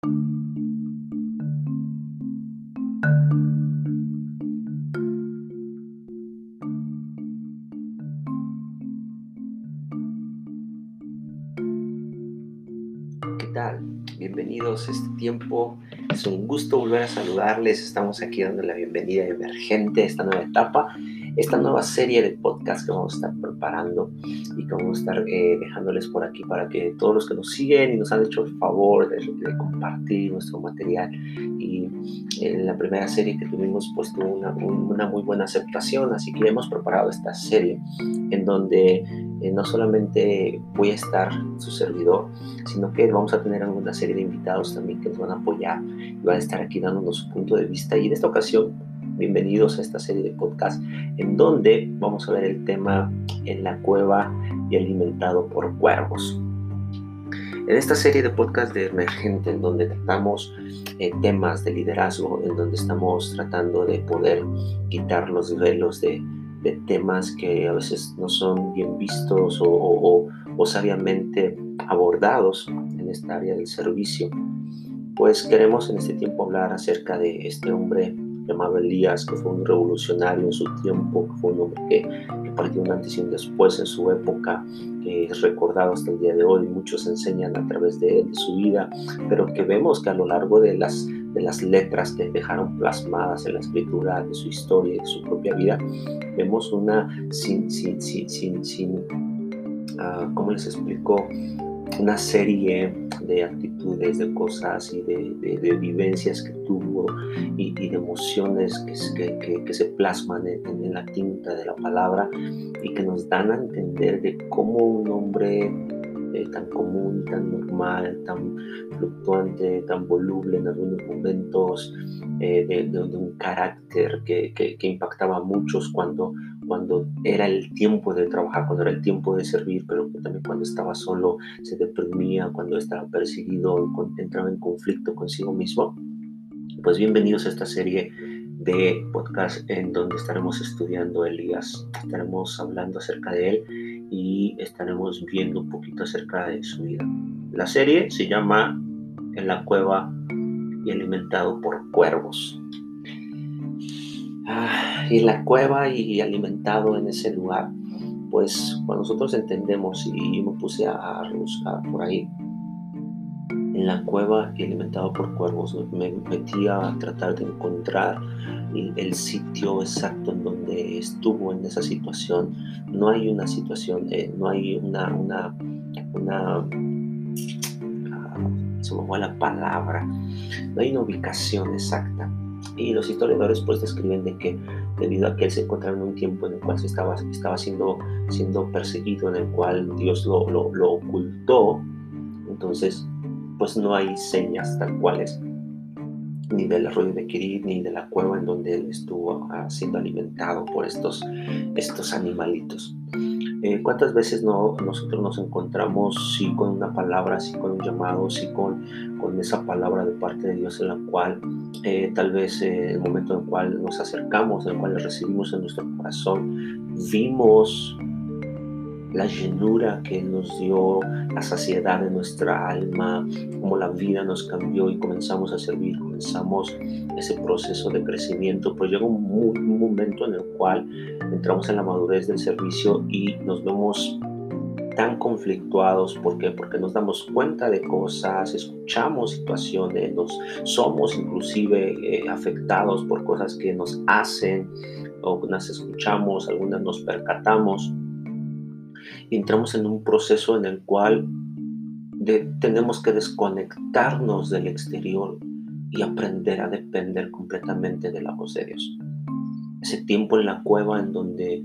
¿Qué tal? Bienvenidos a este tiempo. Es un gusto volver a saludarles. Estamos aquí dando la bienvenida emergente a esta nueva etapa esta nueva serie de podcast que vamos a estar preparando y que vamos a estar eh, dejándoles por aquí para que todos los que nos siguen y nos han hecho el favor de, compartir nuestro material y en la primera serie que tuvimos pues tuvo una, una muy buena aceptación así que hemos preparado esta serie en donde eh, no solamente voy a estar su servidor, sino que vamos a tener alguna serie de invitados también que nos van a apoyar y van a estar aquí dándonos su punto de vista. Y en esta ocasión Bienvenidos a esta serie de podcast en donde vamos a ver el tema en la cueva y alimentado por cuervos. En esta serie de podcast de Emergente, en donde tratamos eh, temas de liderazgo, en donde estamos tratando de poder quitar los velos de, temas que a veces no son bien vistos o, o sabiamente abordados en esta área del servicio, pues queremos en este tiempo hablar acerca de este hombre llamado Elías, que fue un revolucionario en su tiempo, que fue un hombre que, partió un antes y un después en su época, que es recordado hasta el día de hoy, muchos enseñan a través de, su vida, pero que vemos que a lo largo de las, de las letras que dejaron plasmadas en la escritura de su historia y de su propia vida, vemos una sin, sin, sin, sin, sin uh, ¿cómo les explico? Una serie de actitudes, de cosas y de, vivencias que tuvo y, de emociones que, que, se plasman en, la tinta de la palabra y que nos dan a entender de cómo un hombre eh, tan común, tan normal, tan fluctuante, tan voluble en algunos momentos, eh, de, un carácter que, impactaba a muchos cuando cuando era el tiempo de trabajar, cuando era el tiempo de servir, pero también cuando estaba solo se deprimía, cuando estaba perseguido, entraba en conflicto consigo mismo. Pues bienvenidos a esta serie de podcast en donde estaremos estudiando Elías, estaremos hablando acerca de él y estaremos viendo un poquito acerca de su vida. La serie se llama En la cueva y alimentado por cuervos. Ah, y la cueva y alimentado en ese lugar, pues cuando nosotros entendemos y yo me puse a, buscar por ahí, en la cueva y alimentado por cuervos, me metí a tratar de encontrar el, sitio exacto en donde estuvo en esa situación. No hay una situación, eh, no hay una, una, una ah, se me la palabra, no hay una ubicación exacta y los historiadores pues describen de que debido a que él se encontraba en un tiempo en el cual se estaba, estaba siendo, siendo perseguido, en el cual Dios lo, lo, ocultó, entonces pues no hay señas tal cuales ni del arroyo de Kirit, ni de la cueva en donde él estuvo ah, siendo alimentado por estos, estos animalitos. Eh, ¿Cuántas veces no, nosotros nos encontramos sí con una palabra, sí con un llamado, sí con, con esa palabra de parte de Dios en la cual eh, tal vez eh, el momento en el cual nos acercamos, en el cual recibimos en nuestro corazón, vimos la llenura que nos dio, la saciedad de nuestra alma, cómo la vida nos cambió y comenzamos a servir, comenzamos ese proceso de crecimiento, pues llega un, momento en el cual entramos en la madurez del servicio y nos vemos tan conflictuados. ¿Por qué? Porque nos damos cuenta de cosas, escuchamos situaciones, nos somos inclusive eh, afectados por cosas que nos hacen, o las escuchamos, algunas nos percatamos entramos en un proceso en el cual tenemos que desconectarnos del exterior y aprender a depender completamente de la voz de Dios. Ese tiempo en la cueva en donde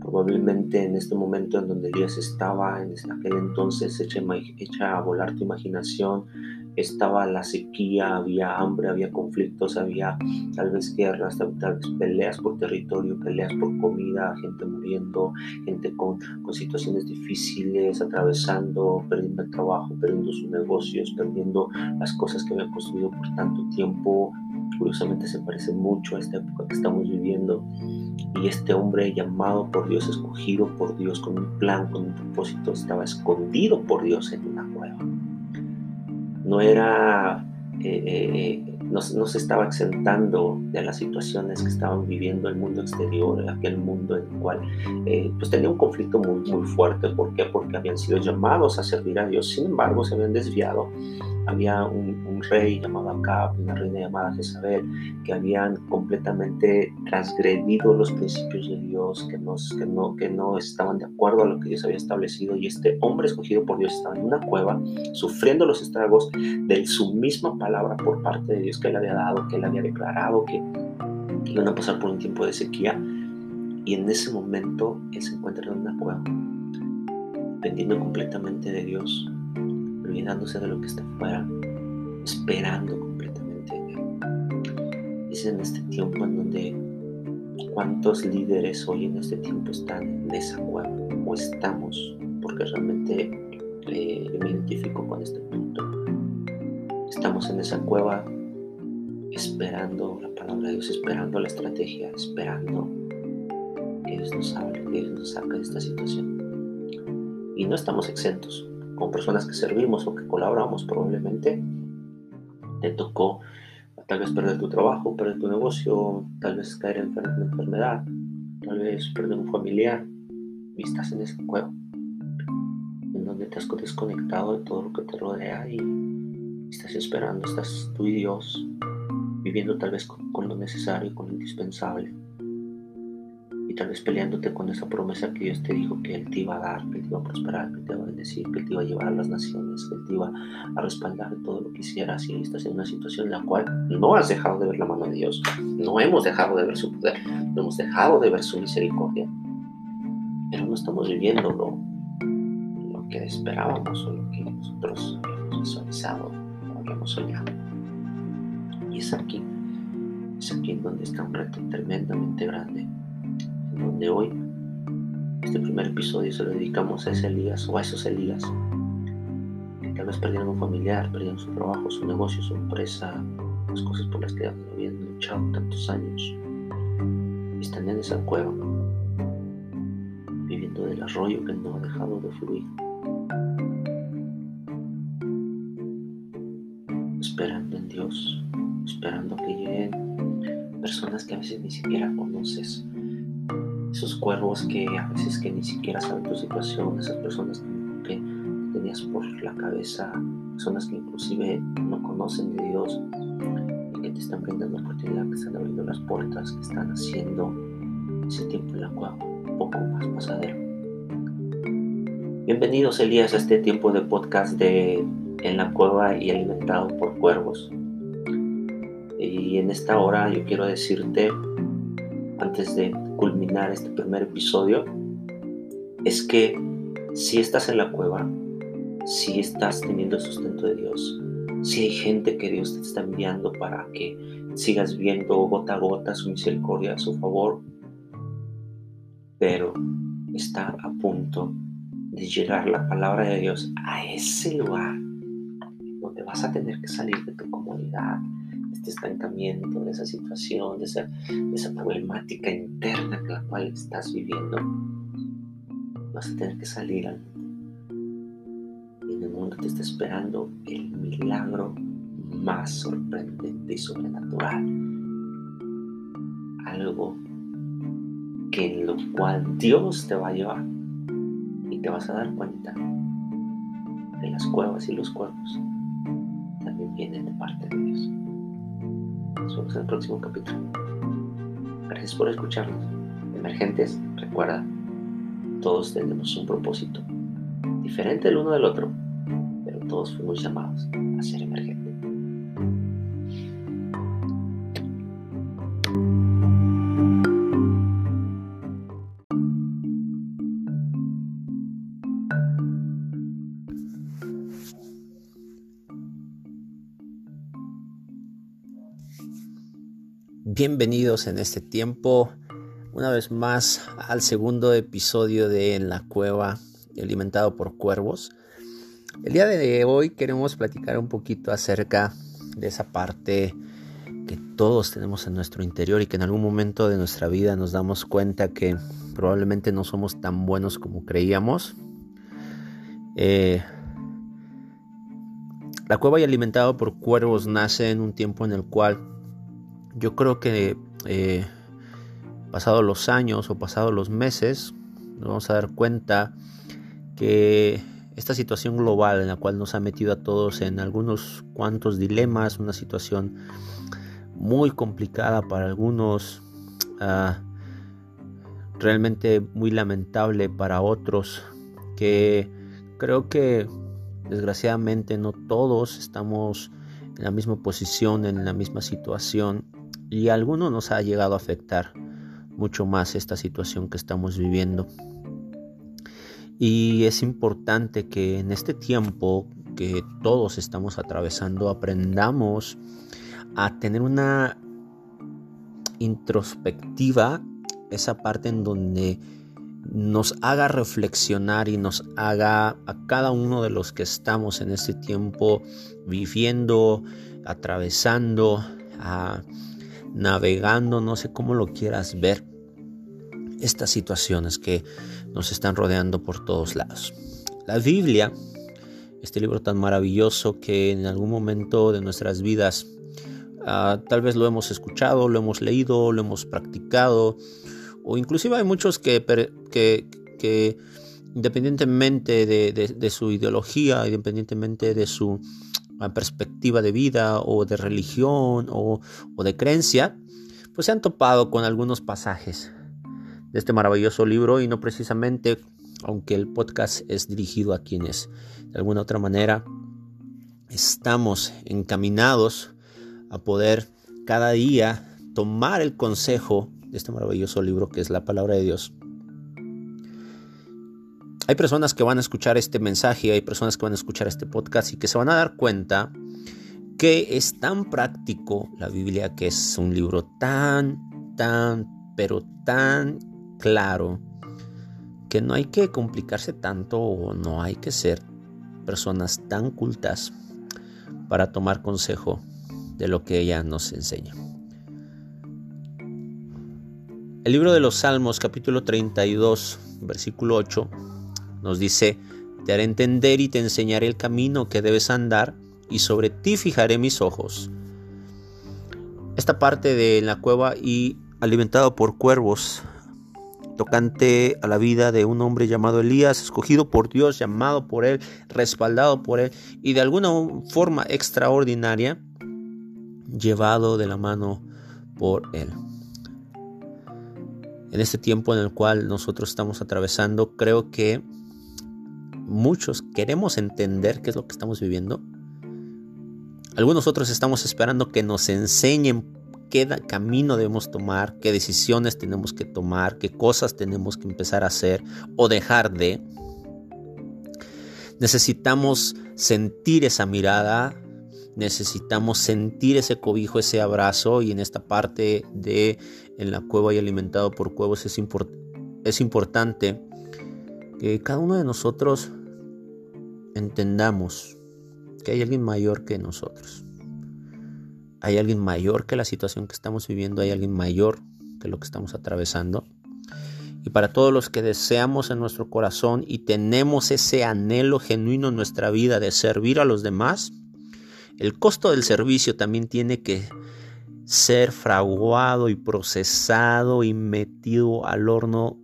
probablemente en este momento en donde Dios estaba, en aquel entonces echa a volar tu imaginación, estaba la sequía, había hambre, había conflictos, había tal vez guerras, tal vez peleas por territorio, peleas por comida, gente muriendo, gente con, con situaciones difíciles, atravesando, perdiendo el trabajo, perdiendo sus negocios, perdiendo las cosas que habían construido por tanto tiempo. Curiosamente se parece mucho a esta época que estamos viviendo. Y este hombre llamado por Dios, escogido por Dios, con un plan, con un propósito, estaba escondido por Dios en una no era eh, eh, no, se estaba exentando de las situaciones que estaban viviendo el mundo exterior, aquel mundo en el cual eh, pues tenía un conflicto muy, muy fuerte. ¿Por qué? Porque habían sido llamados a servir a Dios, sin embargo se habían desviado había un, rey llamado Acab, una reina llamada Jezabel, que habían completamente transgredido los principios de Dios, que, no, que no estaban de acuerdo a lo que Dios había establecido. Y este hombre escogido por Dios estaba en una cueva, sufriendo los estragos de su misma palabra por parte de Dios que él había dado, que él había declarado que iban a pasar por un tiempo de sequía. Y en ese momento él se encuentra en una cueva, dependiendo completamente de Dios, olvidándose de lo que está afuera, esperando completamente en Él. Es en este tiempo en donde cuántos líderes hoy en este tiempo están en esa cueva o estamos, porque realmente eh, me identifico con este punto. Estamos en esa cueva esperando la palabra de Dios, esperando la estrategia, esperando que Dios nos hable, que Dios nos saque de esta situación. Y no estamos exentos con personas que servimos o que colaboramos probablemente, te tocó tal vez perder tu trabajo, perder tu negocio, tal vez caer en una enfermedad, tal vez perder un familiar y estás en esa cueva en donde te has desconectado de todo lo que te rodea y estás esperando, estás tú y Dios viviendo tal vez con, con lo necesario, con lo indispensable tal vez peleándote con esa promesa que Dios te dijo que Él te iba a dar, que Él te iba a prosperar, que te iba a bendecir, que Él te iba a llevar a las naciones, que Él te iba a respaldar todo lo que hicieras. Y estás en una situación en la cual no has dejado de ver la mano de Dios, no hemos dejado de ver su poder, no hemos dejado de ver su misericordia, pero no estamos viviendo lo, que esperábamos o lo que nosotros habíamos visualizado o habíamos soñado. Y es aquí, es aquí donde está un reto tremendamente grande donde hoy este primer episodio se lo dedicamos a ese Elías o a esos Elías que tal vez perdieron un familiar, perdieron su trabajo, su negocio, su empresa, las cosas por las que habían luchado tantos años. Están en esa cueva, viviendo del arroyo que no ha dejado de fluir. Esperando en Dios, esperando que lleguen personas que a veces ni siquiera conoces, cuervos que a veces que ni siquiera saben tu situación, esas personas que, tenías por la cabeza, personas que inclusive no conocen de Dios y que te están brindando oportunidad, que están abriendo las puertas, que están haciendo ese tiempo en la cueva un poco más pasadero. Bienvenidos Elías a este tiempo de podcast de En la cueva y alimentado por cuervos. Y en esta hora yo quiero decirte, antes de culminar este primer episodio es que si estás en la cueva, si estás teniendo el sustento de Dios, si hay gente que Dios te está enviando para que sigas viendo gota a gota su misericordia, su favor, pero está a punto de llegar la palabra de Dios a ese lugar donde vas a tener que salir de tu comodidad, este estancamiento, de esa situación, de esa, esa problemática interna en la cual estás viviendo, vas a tener que salir al mundo. Y en el mundo te está esperando el milagro más sorprendente y sobrenatural. Algo que en lo cual Dios te va a llevar y te vas a dar cuenta que las cuevas y los cuerpos también vienen de parte de Dios. Nos vemos en el próximo capítulo. Gracias por escucharnos. Emergentes, recuerda, todos tenemos un propósito diferente el uno del otro, pero todos fuimos llamados a ser emergentes. Bienvenidos en este tiempo, una vez más al segundo episodio de En la Cueva, alimentado por cuervos. El día de hoy queremos platicar un poquito acerca de esa parte que todos tenemos en nuestro interior y que en algún momento de nuestra vida nos damos cuenta que probablemente no somos tan buenos como creíamos. Eh, La cueva y alimentado por cuervos nace en un tiempo en el cual yo creo que eh, pasados los años o pasados los meses nos vamos a dar cuenta que esta situación global en la cual nos ha metido a todos en algunos cuantos dilemas, una situación muy complicada para algunos, ah, realmente muy lamentable para otros, que creo que desgraciadamente no todos estamos en la misma posición, en la misma situación, y a algunos nos ha llegado a afectar mucho más esta situación que estamos viviendo. Y es importante que en este tiempo que todos estamos atravesando aprendamos a tener una introspectiva, esa parte en donde nos haga reflexionar y nos haga a cada uno de los que estamos en este tiempo viviendo, atravesando, navegando, no sé cómo lo quieras ver, estas situaciones que nos están rodeando por todos lados. La Biblia, este libro tan maravilloso que en algún momento de nuestras vidas ah, tal vez lo hemos escuchado, lo hemos leído, lo hemos practicado, o inclusive hay muchos que, que, independientemente de, su ideología, independientemente de su perspectiva de vida o de religión o, o de creencia, pues se han topado con algunos pasajes de este maravilloso libro y no precisamente, aunque el podcast es dirigido a quienes de alguna otra manera estamos encaminados a poder cada día tomar el consejo de este maravilloso libro que es la palabra de Dios. Hay personas que van a escuchar este mensaje, hay personas que van a escuchar este podcast y que se van a dar cuenta que es tan práctico la Biblia, que es un libro tan, tan, pero tan claro que no hay que complicarse tanto o no hay que ser personas tan cultas para tomar consejo de lo que ella nos enseña. El libro de los Salmos capítulo 32 versículo 8 nos dice, te haré entender y te enseñaré el camino que debes andar y sobre ti fijaré mis ojos. Esta parte de la cueva y alimentado por cuervos tocante a la vida de un hombre llamado Elías, escogido por Dios, llamado por Él, respaldado por Él y de alguna forma extraordinaria, llevado de la mano por Él. En este tiempo en el cual nosotros estamos atravesando, creo que muchos queremos entender qué es lo que estamos viviendo. Algunos otros estamos esperando que nos enseñen qué camino debemos tomar, qué decisiones tenemos que tomar, qué cosas tenemos que empezar a hacer o dejar de. Necesitamos sentir esa mirada, necesitamos sentir ese cobijo, ese abrazo y en esta parte de en la cueva y alimentado por cuevos es, es importante que cada uno de nosotros entendamos que hay alguien mayor que nosotros hay alguien mayor que la situación que estamos viviendo, hay alguien mayor que lo que estamos atravesando. Y para todos los que deseamos en nuestro corazón y tenemos ese anhelo genuino en nuestra vida de servir a los demás, el costo del servicio también tiene que ser fraguado y procesado y metido al horno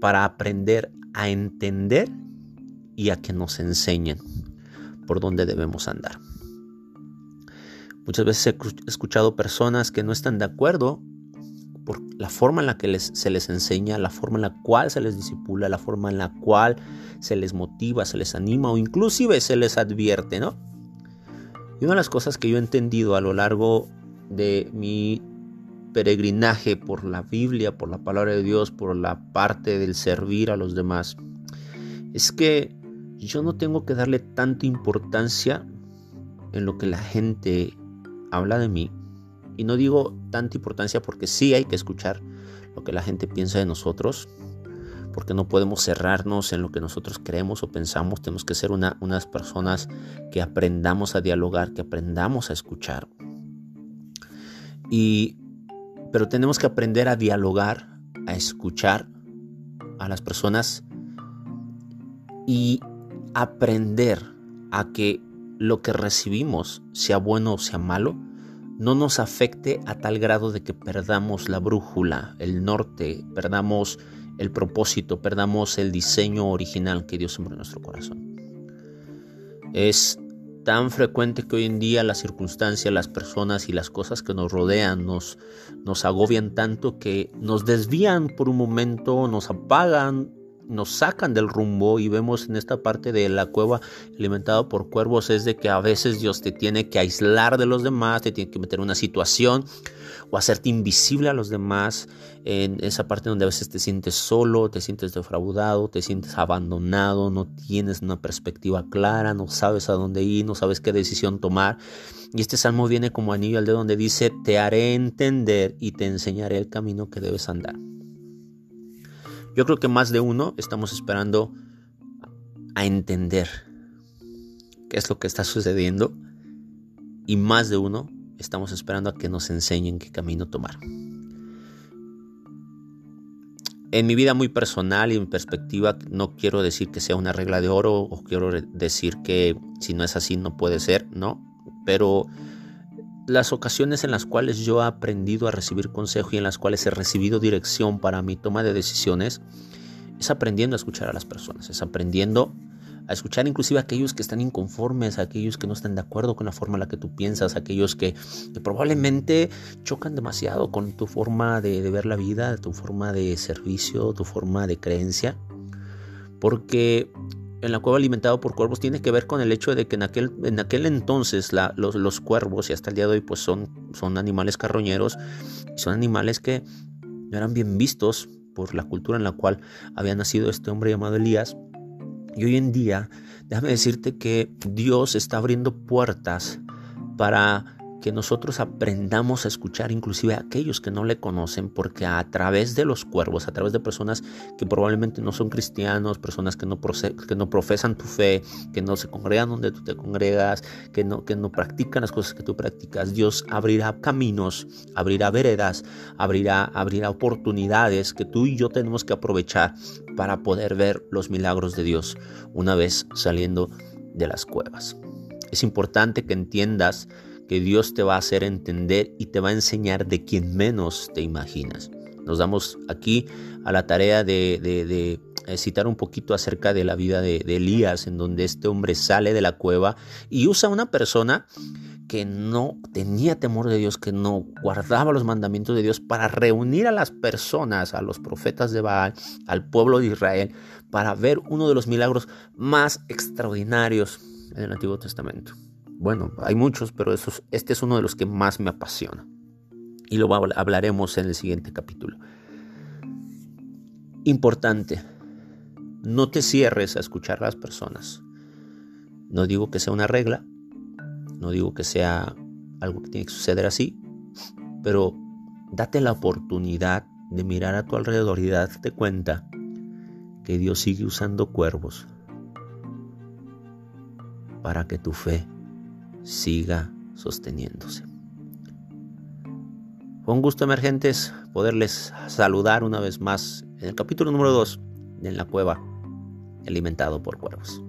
para aprender a entender y a que nos enseñen por dónde debemos andar. Muchas veces he escuchado personas que no están de acuerdo por la forma en la que se les enseña, la forma en la cual se les disipula, la forma en la cual se les motiva, se les anima o inclusive se les advierte, ¿no? Y una de las cosas que yo he entendido a lo largo de mi peregrinaje por la Biblia, por la palabra de Dios, por la parte del servir a los demás, es que yo no tengo que darle tanta importancia en lo que la gente habla de mí. Y no digo tanta importancia porque sí hay que escuchar lo que la gente piensa de nosotros, porque no podemos cerrarnos en lo que nosotros creemos o pensamos, tenemos que ser una, unas personas que aprendamos a dialogar, que aprendamos a escuchar. Y, pero tenemos que aprender a dialogar, a escuchar a las personas y aprender a que lo que recibimos, sea bueno o sea malo, no nos afecte a tal grado de que perdamos la brújula, el norte, perdamos el propósito, perdamos el diseño original que Dios sembró en nuestro corazón. Es tan frecuente que hoy en día las circunstancias, las personas y las cosas que nos rodean nos, nos agobian tanto que nos desvían por un momento, nos apagan nos sacan del rumbo y vemos en esta parte de la cueva alimentada por cuervos es de que a veces Dios te tiene que aislar de los demás, te tiene que meter en una situación o hacerte invisible a los demás en esa parte donde a veces te sientes solo, te sientes defraudado, te sientes abandonado, no tienes una perspectiva clara, no sabes a dónde ir, no sabes qué decisión tomar. Y este salmo viene como anillo al dedo donde dice, te haré entender y te enseñaré el camino que debes andar. Yo creo que más de uno estamos esperando a entender qué es lo que está sucediendo y más de uno estamos esperando a que nos enseñen qué camino tomar. En mi vida muy personal y en perspectiva no quiero decir que sea una regla de oro o quiero decir que si no es así no puede ser, no, pero las ocasiones en las cuales yo he aprendido a recibir consejo y en las cuales he recibido dirección para mi toma de decisiones, es aprendiendo a escuchar a las personas, es aprendiendo a escuchar inclusive a aquellos que están inconformes, a aquellos que no están de acuerdo con la forma en la que tú piensas, a aquellos que, probablemente chocan demasiado con tu forma de, de ver la vida, tu forma de servicio, tu forma de creencia, porque en la cueva alimentado por cuervos tiene que ver con el hecho de que en aquel, en aquel entonces los, cuervos y hasta el día de hoy pues son, son animales carroñeros, son animales que no eran bien vistos por la cultura en la cual había nacido este hombre llamado Elías. Y hoy en día, déjame decirte que Dios está abriendo puertas para que nosotros aprendamos a escuchar inclusive a aquellos que no le conocen, porque a través de los cuervos, a través de personas que probablemente no son cristianos, personas que no, que no profesan tu fe, que no se congregan donde tú te congregas, que no, que no practican las cosas que tú practicas, Dios abrirá caminos, abrirá veredas, abrirá, abrirá oportunidades que tú y yo tenemos que aprovechar para poder ver los milagros de Dios una vez saliendo de las cuevas. Es importante que entiendas que Dios te va a hacer entender y te va a enseñar de quien menos te imaginas. Nos damos aquí a la tarea de, eh, citar un poquito acerca de la vida de, Elías, en donde este hombre sale de la cueva y usa a una persona que no tenía temor de Dios, que no guardaba los mandamientos de Dios para reunir a las personas, a los profetas de Baal, al pueblo de Israel, para ver uno de los milagros más extraordinarios en el Antiguo Testamento. Bueno, hay muchos, pero este es uno de los que más me apasiona. Y lo hablaremos en el siguiente capítulo. Importante, no te cierres a escuchar a las personas. No digo que sea una regla, no digo que sea algo que tiene que suceder así, pero date la oportunidad de mirar a tu alrededor y darte cuenta que Dios sigue usando cuervos para que tu fe siga sosteniéndose. Fue un gusto emergentes poderles saludar una vez más en el capítulo número 2 de En la cueva, alimentado por cuervos.